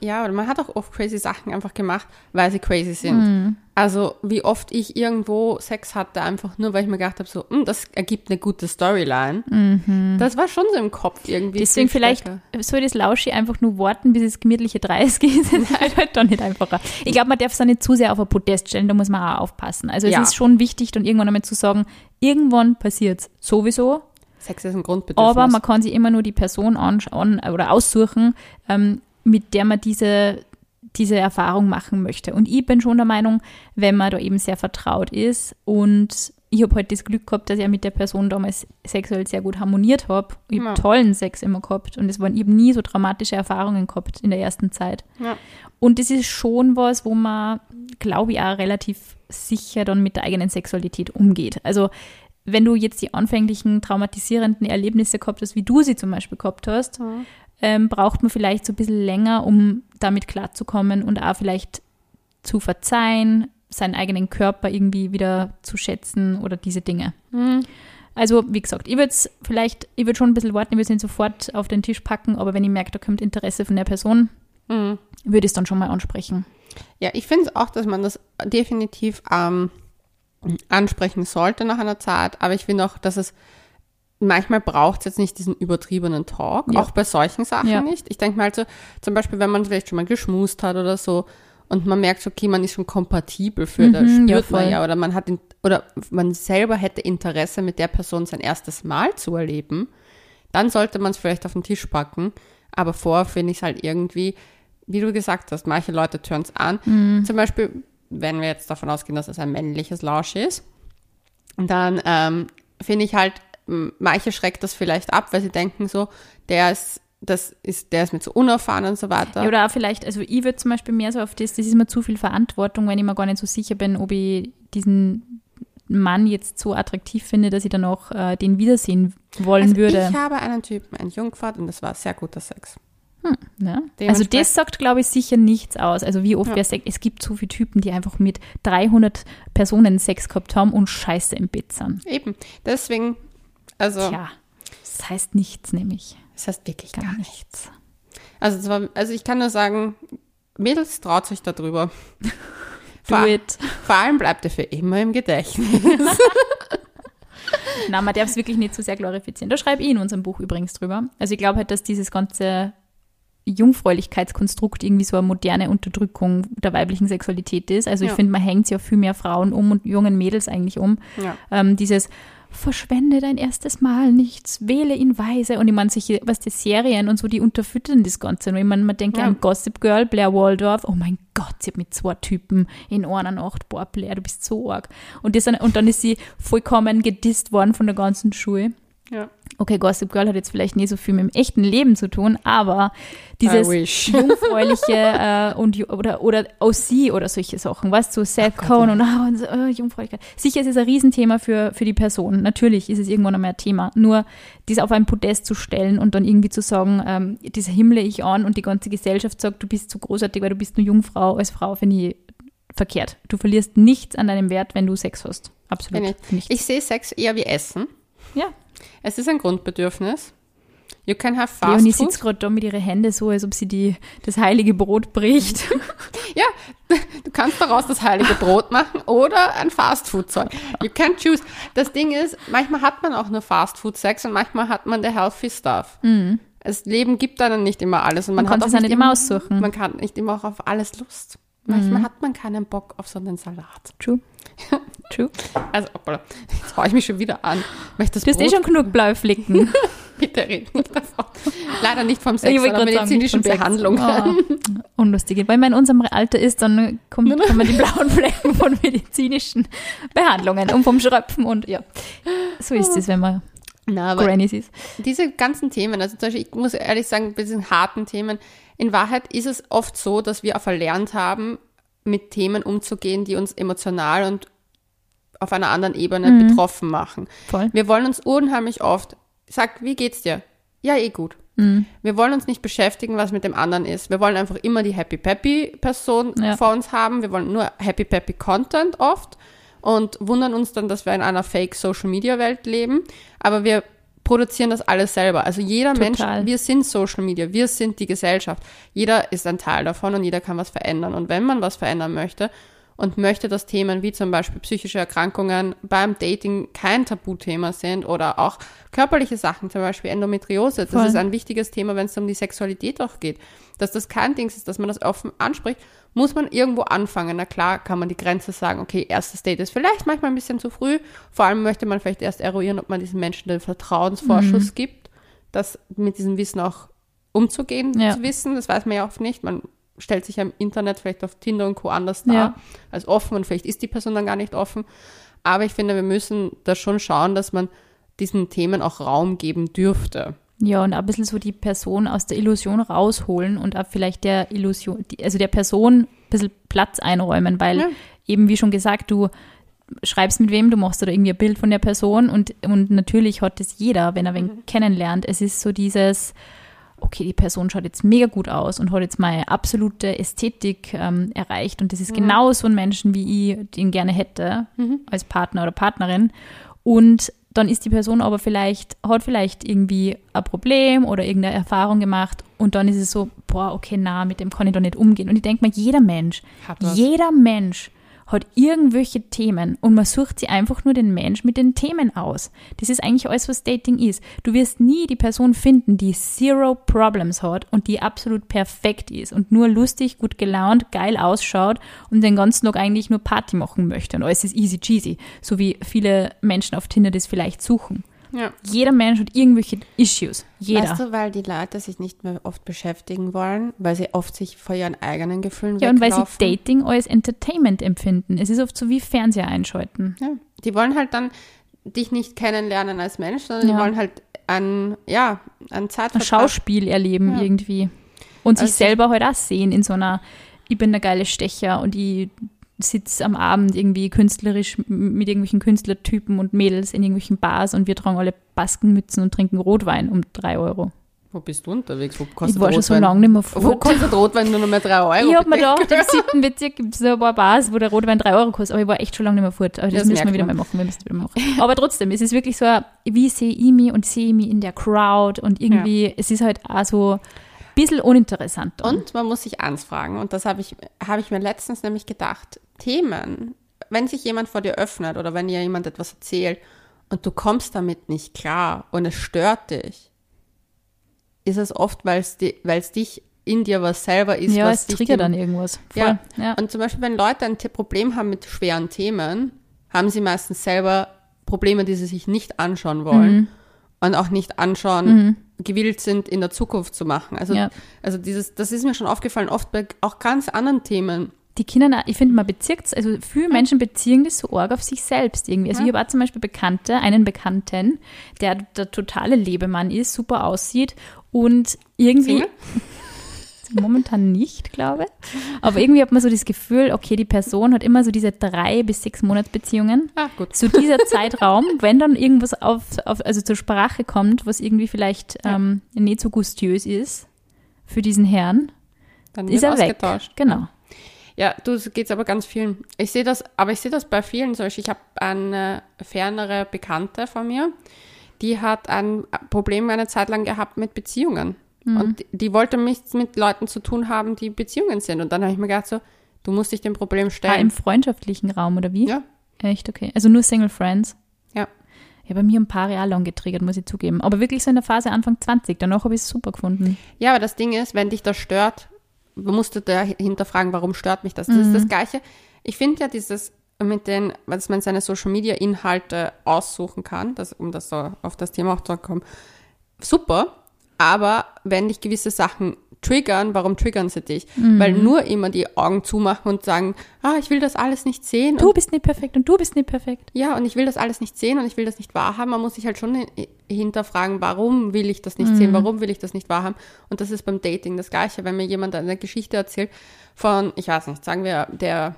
Ja, oder man hat auch oft crazy Sachen einfach gemacht, weil sie crazy sind. Mm. Also wie oft ich irgendwo Sex hatte, einfach nur, weil ich mir gedacht habe, so, hm, das ergibt eine gute Storyline. Mhm. Das war schon so im Kopf irgendwie. Deswegen vielleicht soll das Lauschi einfach nur warten, bis es gemütliche 30 ist. *laughs* halt, halt dann nicht einfacher. Ich glaube, man darf es auch nicht zu sehr auf ein Podest stellen, da muss man auch aufpassen. Also es ja. ist schon wichtig, dann irgendwann einmal zu sagen, irgendwann passiert es sowieso, Sex ist ein Grundbedürfnis. Aber man kann sich immer nur die Person anschauen oder aussuchen, ähm, mit der man diese, diese Erfahrung machen möchte. Und ich bin schon der Meinung, wenn man da eben sehr vertraut ist und ich habe halt das Glück gehabt, dass ich mit der Person damals sexuell sehr gut harmoniert habe. Ich habe ja. tollen Sex immer gehabt und es waren eben nie so dramatische Erfahrungen gehabt in der ersten Zeit. Ja. Und das ist schon was, wo man, glaube ich, auch relativ sicher dann mit der eigenen Sexualität umgeht. Also wenn du jetzt die anfänglichen traumatisierenden Erlebnisse gehabt hast, wie du sie zum Beispiel gehabt hast, mhm. ähm, braucht man vielleicht so ein bisschen länger, um damit klarzukommen und auch vielleicht zu verzeihen, seinen eigenen Körper irgendwie wieder zu schätzen oder diese Dinge. Mhm. Also, wie gesagt, ich würde vielleicht, ich würde schon ein bisschen warten, ich würde es nicht sofort auf den Tisch packen, aber wenn ich merke, da kommt Interesse von der Person, mhm. würde ich es dann schon mal ansprechen. Ja, ich finde es auch, dass man das definitiv ähm, ansprechen sollte nach einer Zeit. Aber ich finde auch, dass es manchmal braucht es jetzt nicht diesen übertriebenen Talk, ja. auch bei solchen Sachen ja. nicht. Ich denke mal halt so, zum Beispiel, wenn man vielleicht schon mal geschmust hat oder so und man merkt, okay, man ist schon kompatibel für, mhm, da spürt ja, man ja, oder man hat, oder man selber hätte Interesse, mit der Person sein erstes Mal zu erleben, dann sollte man es vielleicht auf den Tisch packen. Aber vor finde ich es halt irgendwie, wie du gesagt hast, manche Leute turnen es an. Mhm. Zum Beispiel, wenn wir jetzt davon ausgehen, dass es ein männliches Lausch ist, dann ähm, finde ich halt, manche schreckt das vielleicht ab, weil sie denken so, der ist das ist, der ist mir zu unerfahren und so weiter. Ja, oder auch vielleicht, also ich würde zum Beispiel mehr so auf das, das ist mir zu viel Verantwortung, wenn ich mir gar nicht so sicher bin, ob ich diesen Mann jetzt so attraktiv finde, dass ich dann auch äh, den wiedersehen wollen also würde. Ich habe einen Typen, einen Jungfahrt und das war sehr guter Sex. Hm, ja. Also das sagt, glaube ich, sicher nichts aus. Also wie oft ja. Sex, es gibt so viele Typen, die einfach mit 300 Personen Sex gehabt haben und Scheiße im Bett sind. Eben, deswegen, also. Tja, das heißt nichts nämlich. Das heißt wirklich gar, gar nichts. Also, zwar, also ich kann nur sagen, Mädels traut sich darüber. *laughs* Do vor, it. Vor allem bleibt er für immer im Gedächtnis. *laughs* Na, man darf es wirklich nicht zu so sehr glorifizieren. Da schreibe ich in unserem Buch übrigens drüber. Also ich glaube halt, dass dieses ganze Jungfräulichkeitskonstrukt irgendwie so eine moderne Unterdrückung der weiblichen Sexualität ist. Also ich finde, man hängt ja viel mehr Frauen um und jungen Mädels eigentlich um. Ja. Ähm, dieses verschwende dein erstes Mal nichts, wähle ihn weise. Und ich meine, solche, was die Serien und so, die unterfüttern das Ganze. Und ich meine, man denkt ja. an Gossip Girl, Blair Waldorf, oh mein Gott, sie hat mit zwei Typen in einer Nacht, boah, Blair, du bist so arg. Und, das, und dann ist sie vollkommen gedisst worden von der ganzen Schule. Ja. Okay, Gossip Girl hat jetzt vielleicht nicht so viel mit dem echten Leben zu tun, aber dieses *laughs* jungfräuliche äh, und oder oder OC oder solche Sachen, weißt du, so Seth oh Cohen und, oh, und so, oh, Jungfräulichkeit. Sicher ist es ein Riesenthema für für die Person. Natürlich ist es irgendwann einmal ein Thema. Nur dies auf ein Podest zu stellen und dann irgendwie zu sagen, ähm, das himmle ich an und die ganze Gesellschaft sagt, du bist zu großartig, weil du bist nur Jungfrau als Frau, finde ich verkehrt. Du verlierst nichts an deinem Wert, wenn du Sex hast. Absolut. Ich, nichts. ich sehe Sex eher wie Essen. Ja, es ist ein Grundbedürfnis. You can have fast Leonie sitzt gerade da mit ihren Händen so, als ob sie die, das heilige Brot bricht. *laughs* ja, *laughs* du kannst daraus das heilige Brot machen oder ein Fastfood-Zeug. You can choose. Das Ding ist, manchmal hat man auch nur Fastfood-Sex und manchmal hat man der healthy stuff. Mhm. Das Leben gibt einem nicht immer alles. Und man, man kann es auch nicht immer aussuchen. Man kann nicht immer auch auf alles Lust. Manchmal mhm. hat man keinen Bock auf so einen Salat. True. *laughs* True. Also, jetzt haue ich mich schon wieder an. Möchtest du hast eh schon genug blaue Flicken. *laughs* Bitte red nicht davon. Leider nicht vom Sex, sondern medizinischen Behandlung. Oh, unlustig. Weil man in unserem Alter ist, dann kommt, kommen die blauen Flecken von medizinischen Behandlungen und vom Schröpfen und ja. So ist es, wenn man Na, Grannies ist. Diese ganzen Themen, also zum Beispiel, ich muss ehrlich sagen, bei diesen harten Themen, in Wahrheit ist es oft so, dass wir auch verlernt haben, mit Themen umzugehen, die uns emotional und auf einer anderen Ebene mhm. betroffen machen. Voll. Wir wollen uns unheimlich oft, sag, wie geht's dir? Ja, eh gut. Mhm. Wir wollen uns nicht beschäftigen, was mit dem anderen ist. Wir wollen einfach immer die Happy Peppy Person ja. vor uns haben. Wir wollen nur Happy Peppy Content oft und wundern uns dann, dass wir in einer Fake Social Media Welt leben. Aber wir produzieren das alles selber. Also jeder Total. Mensch, wir sind Social Media, wir sind die Gesellschaft. Jeder ist ein Teil davon und jeder kann was verändern. Und wenn man was verändern möchte und möchte, dass Themen wie zum Beispiel psychische Erkrankungen beim Dating kein Tabuthema sind oder auch körperliche Sachen, zum Beispiel Endometriose, das Voll. ist ein wichtiges Thema, wenn es um die Sexualität auch geht, dass das kein Ding ist, dass man das offen anspricht muss man irgendwo anfangen. Na klar, kann man die Grenze sagen, okay, erstes Date ist vielleicht manchmal ein bisschen zu früh. Vor allem möchte man vielleicht erst eruieren, ob man diesen Menschen den Vertrauensvorschuss mhm. gibt, das mit diesem Wissen auch umzugehen, ja. zu wissen. Das weiß man ja oft nicht. Man stellt sich ja im Internet vielleicht auf Tinder und Co. anders dar ja. als offen und vielleicht ist die Person dann gar nicht offen. Aber ich finde, wir müssen da schon schauen, dass man diesen Themen auch Raum geben dürfte. Ja, und ein bisschen so die Person aus der Illusion rausholen und auch vielleicht der Illusion, also der Person ein bisschen Platz einräumen, weil ja. eben wie schon gesagt, du schreibst mit wem, du machst oder irgendwie ein Bild von der Person und, und natürlich hat es jeder, wenn er wen mhm. kennenlernt. Es ist so dieses, okay, die Person schaut jetzt mega gut aus und hat jetzt meine absolute Ästhetik ähm, erreicht und das ist mhm. genau so ein Menschen, wie ich den gerne hätte mhm. als Partner oder Partnerin. Und dann ist die Person aber vielleicht, hat vielleicht irgendwie ein Problem oder irgendeine Erfahrung gemacht und dann ist es so, boah, okay, na, mit dem kann ich doch nicht umgehen. Und ich denke mal, jeder Mensch, jeder Mensch hat irgendwelche Themen und man sucht sie einfach nur den Mensch mit den Themen aus. Das ist eigentlich alles, was Dating ist. Du wirst nie die Person finden, die zero Problems hat und die absolut perfekt ist und nur lustig, gut gelaunt, geil ausschaut und den ganzen Tag eigentlich nur Party machen möchte und alles ist easy cheesy, so wie viele Menschen auf Tinder das vielleicht suchen. Ja. Jeder Mensch hat irgendwelche Issues. Jeder. Weißt du, weil die Leute sich nicht mehr oft beschäftigen wollen, weil sie oft sich vor ihren eigenen Gefühlen Ja, weglaufen. und weil sie Dating als Entertainment empfinden. Es ist oft so wie Fernseher einschalten. Ja. Die wollen halt dann dich nicht kennenlernen als Mensch, sondern ja. die wollen halt ein, ja, ein Zeitvertrag. Ein Schauspiel erleben ja. irgendwie. Und sich also selber halt auch sehen in so einer, ich bin der geile Stecher und ich sitze am Abend irgendwie künstlerisch mit irgendwelchen Künstlertypen und Mädels in irgendwelchen Bars und wir tragen alle Baskenmützen und trinken Rotwein um drei Euro. Wo bist du unterwegs? Wo kostet ich war schon so lange nicht mehr fort. Wo kostet Rotwein nur noch mehr drei Euro? Ich habe mir gedacht, im siebten Bezirk gibt es so ein paar Bars, wo der Rotwein drei Euro kostet, aber ich war echt schon lange nicht mehr fort. Aber das, das müssen wir wieder mal machen. Wir müssen wieder machen. Aber trotzdem, es ist wirklich so, wie sehe ich mich und sehe ich mich in der Crowd und irgendwie, ja. es ist halt auch so bisschen uninteressant. Dann. Und man muss sich eins fragen, und das habe ich, hab ich mir letztens nämlich gedacht, Themen, wenn sich jemand vor dir öffnet oder wenn dir jemand etwas erzählt und du kommst damit nicht klar und es stört dich, ist es oft, weil es dich in dir was selber ist. Ja, was es triggert dann irgendwas. Ja. ja. Und zum Beispiel, wenn Leute ein Problem haben mit schweren Themen, haben sie meistens selber Probleme, die sie sich nicht anschauen wollen mhm. Und auch nicht anschauen, mhm. gewillt sind, in der Zukunft zu machen. Also, ja. also dieses, das ist mir schon aufgefallen, oft bei auch ganz anderen Themen die Kinder, ich finde, man bezirkt also viele Menschen beziehen das so arg auf sich selbst irgendwie. Also ja. ich habe zum Beispiel Bekannte, einen Bekannten, der der totale Lebemann ist, super aussieht und irgendwie. Single? Momentan nicht, glaube ich. Aber irgendwie hat man so das Gefühl, okay, die Person hat immer so diese drei bis sechs Monatsbeziehungen. Ah, gut. Zu dieser Zeitraum, wenn dann irgendwas auf, auf, also zur Sprache kommt, was irgendwie vielleicht ja. ähm, nicht so gustiös ist für diesen Herrn, dann ist er weg. Genau. Ja, du geht's aber ganz vielen. Ich sehe das, aber ich sehe das bei vielen. Zum Beispiel, ich habe eine fernere Bekannte von mir, die hat ein Problem eine Zeit lang gehabt mit Beziehungen. Mhm. Und die wollte nichts mit Leuten zu tun haben, die Beziehungen sind. Und dann habe ich mir gedacht, so, du musst dich dem Problem ah, stellen. Ah, im freundschaftlichen Raum, oder wie? Ja. Echt, okay. Also nur Single Friends? Ja. Ja, bei mir ein paar Jahre lang getriggert, muss ich zugeben. Aber wirklich so in der Phase Anfang 20. Danach habe ich es super gefunden. Ja, aber das Ding ist, wenn dich das stört, musst du da hinterfragen, warum stört mich das? Das mhm. ist das Gleiche. Ich finde ja dieses mit den, dass man seine Social Media Inhalte aussuchen kann, das, um das so auf das Thema auch zurückzukommen, super. Aber wenn dich gewisse Sachen triggern, warum triggern sie dich? Mhm. Weil nur immer die Augen zumachen und sagen, ah, ich will das alles nicht sehen. Du bist nicht perfekt und du bist nicht perfekt. Ja, und ich will das alles nicht sehen und ich will das nicht wahrhaben. Man muss sich halt schon hinterfragen, warum will ich das nicht mhm. sehen, warum will ich das nicht wahrhaben. Und das ist beim Dating das Gleiche. Wenn mir jemand eine Geschichte erzählt von, ich weiß nicht, sagen wir, der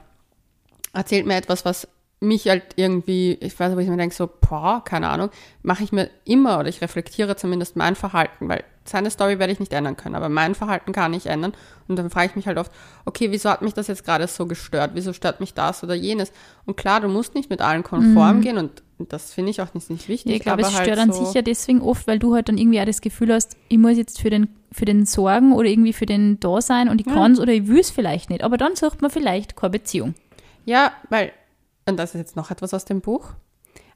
erzählt mir etwas, was mich halt irgendwie, ich weiß, wo ich mir denke, so, boah, keine Ahnung, mache ich mir immer oder ich reflektiere zumindest mein Verhalten, weil seine Story werde ich nicht ändern können, aber mein Verhalten kann ich ändern. Und dann frage ich mich halt oft, okay, wieso hat mich das jetzt gerade so gestört? Wieso stört mich das oder jenes? Und klar, du musst nicht mit allen konform mhm. gehen und das finde ich auch nicht, nicht wichtig. ich glaube, es stört halt dann so sicher deswegen oft, weil du halt dann irgendwie auch das Gefühl hast, ich muss jetzt für den, für den sorgen oder irgendwie für den da sein und ich ja. kann es oder ich will es vielleicht nicht. Aber dann sucht man vielleicht keine Beziehung. Ja, weil, und das ist jetzt noch etwas aus dem Buch,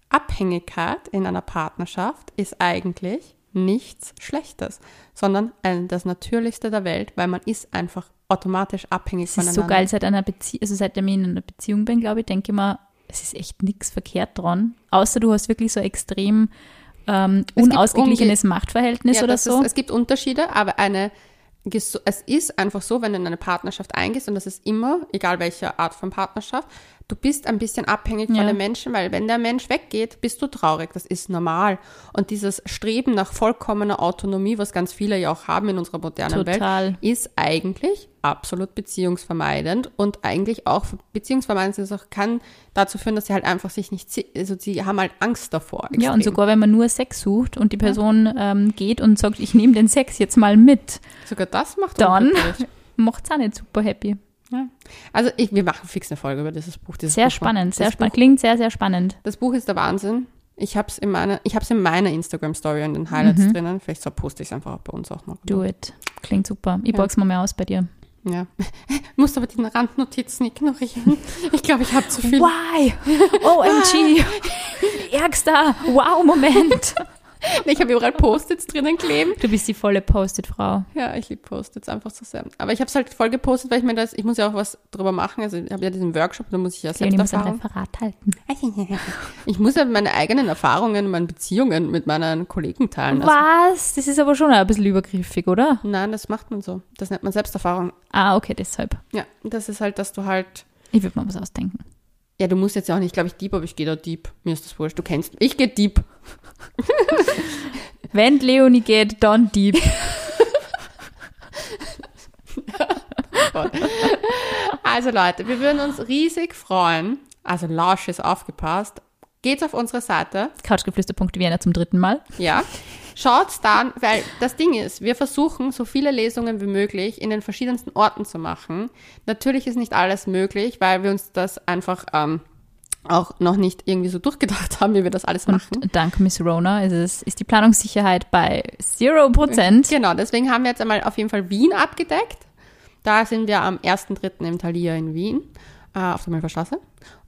Abhängigkeit in einer Partnerschaft ist eigentlich nichts Schlechtes, sondern das Natürlichste der Welt, weil man ist einfach automatisch abhängig voneinander. Das ist so geil, seit einer Beziehung, also seitdem ich in einer Beziehung bin, glaube ich, denke ich mir, es ist echt nichts verkehrt dran, außer du hast wirklich so extrem ähm, unausgeglichenes Machtverhältnis ja, oder so. Ist, es gibt Unterschiede, aber eine es ist einfach so, wenn du in eine Partnerschaft eingehst, und das ist immer, egal welche Art von Partnerschaft, du bist ein bisschen abhängig ja. von dem Menschen, weil wenn der Mensch weggeht, bist du traurig. Das ist normal. Und dieses Streben nach vollkommener Autonomie, was ganz viele ja auch haben in unserer modernen Total. Welt, ist eigentlich absolut beziehungsvermeidend und eigentlich auch beziehungsvermeidend ist auch, kann dazu führen, dass sie halt einfach sich nicht, also sie haben halt Angst davor. Extrem. Ja, und sogar wenn man nur Sex sucht und die Person ja. ähm, geht und sagt, ich nehme den Sex jetzt mal mit. Sogar das macht dann *laughs* macht es auch nicht super happy. Ja. Also ich, wir machen fix eine Folge über dieses Buch. Dieses sehr Buch spannend, sehr spannend. Klingt sehr, sehr spannend. Das Buch ist der Wahnsinn. Ich habe es in meiner, ich habe es in meiner Instagram Story und den Highlights mhm. drinnen. Vielleicht so poste ich es einfach bei uns auch noch. Do it. Klingt super. Ich ja. borg's mal mehr aus bei dir. Ja. *laughs* Muss aber die Randnotizen ignorieren. Ich glaube, ich habe zu viel. Why? OMG. *laughs* Ärgster. Wow, Moment. *laughs* ich habe überall Post-its drinnen kleben. Du bist die volle Post-it-Frau. Ja, ich liebe Post-its einfach so sehr. Aber ich habe es halt voll gepostet, weil ich mir das, ich muss ja auch was drüber machen. Also ich habe ja diesen Workshop, da muss ich ja selbst Erfahrung. Muss ein Referat halten. *laughs* Ich muss ja meine eigenen Erfahrungen, meine Beziehungen mit meinen Kollegen teilen. Also. Was? Das ist aber schon ein bisschen übergriffig, oder? Nein, das macht man so. Das nennt man Selbsterfahrung. Ah, okay, deshalb. Ja, das ist halt, dass du halt. Ich würde mal was ausdenken. Ja, du musst jetzt ja auch nicht, glaube ich, Deep, aber ich gehe da Deep. Mir ist das wurscht. Du kennst. Ich gehe Deep. *laughs* Wenn Leonie geht, dann Deep. *laughs* also Leute, wir würden uns riesig freuen. Also Lausch ist aufgepasst. Geht's auf unsere Seite. Couchgeflüster.vienna zum dritten Mal. Ja. Schaut dann, weil das Ding ist, wir versuchen, so viele Lesungen wie möglich in den verschiedensten Orten zu machen. Natürlich ist nicht alles möglich, weil wir uns das einfach ähm, auch noch nicht irgendwie so durchgedacht haben, wie wir das alles machen. Und dank Miss Rona ist, es, ist die Planungssicherheit bei 0%. *laughs* Genau, deswegen haben wir jetzt einmal auf jeden Fall Wien abgedeckt. Da sind wir am 1.3. im Thalia in Wien, äh, auf der Milferstraße.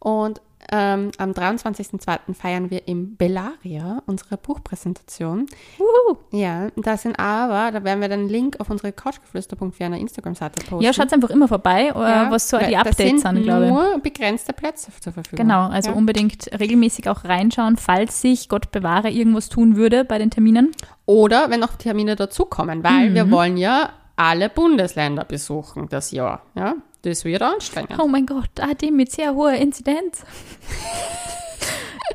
Und ähm, am 23.02. feiern wir im Bellaria unsere Buchpräsentation. Uhu. Ja, da sind aber, da werden wir dann einen Link auf unsere couchgeflüster.vienna Instagram-Seite posten. Ja, schaut einfach immer vorbei, äh, ja, was so die Updates sind, glaube ich. nur begrenzte Plätze zur Verfügung. Genau, also ja. unbedingt regelmäßig auch reinschauen, falls sich, Gott bewahre, irgendwas tun würde bei den Terminen. Oder wenn noch Termine dazukommen, weil mhm. wir wollen ja alle Bundesländer besuchen das Jahr. Ja? Das wird anstrengend. Oh mein Gott, AD mit sehr hoher Inzidenz.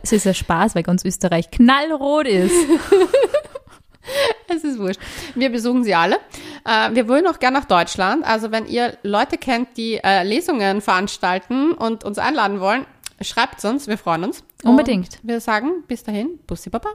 es ist ein Spaß, weil ganz Österreich knallrot ist. *laughs* es ist wurscht. Wir besuchen sie alle. Äh, wir wollen auch gerne nach Deutschland. Also wenn ihr Leute kennt, die äh, Lesungen veranstalten und uns einladen wollen, schreibt uns. Wir freuen uns. Unbedingt. Und wir sagen bis dahin, Bussi Baba.